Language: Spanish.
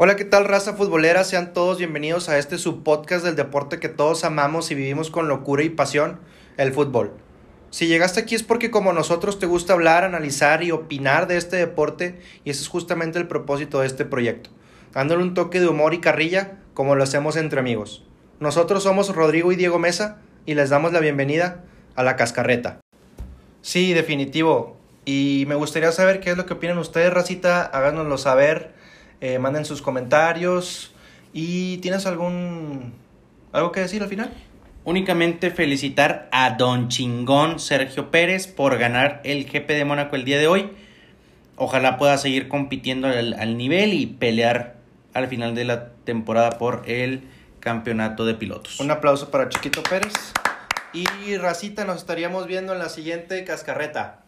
Hola, ¿qué tal raza futbolera? Sean todos bienvenidos a este subpodcast del deporte que todos amamos y vivimos con locura y pasión, el fútbol. Si llegaste aquí es porque como nosotros te gusta hablar, analizar y opinar de este deporte y ese es justamente el propósito de este proyecto, dándole un toque de humor y carrilla como lo hacemos entre amigos. Nosotros somos Rodrigo y Diego Mesa y les damos la bienvenida a la cascarreta. Sí, definitivo. Y me gustaría saber qué es lo que opinan ustedes, racita. Háganoslo saber eh, manden sus comentarios. ¿Y tienes algún algo que decir al final? Únicamente felicitar a Don Chingón Sergio Pérez por ganar el GP de Mónaco el día de hoy. Ojalá pueda seguir compitiendo al, al nivel y pelear al final de la temporada por el campeonato de pilotos. Un aplauso para Chiquito Pérez. Y Racita, nos estaríamos viendo en la siguiente cascarreta.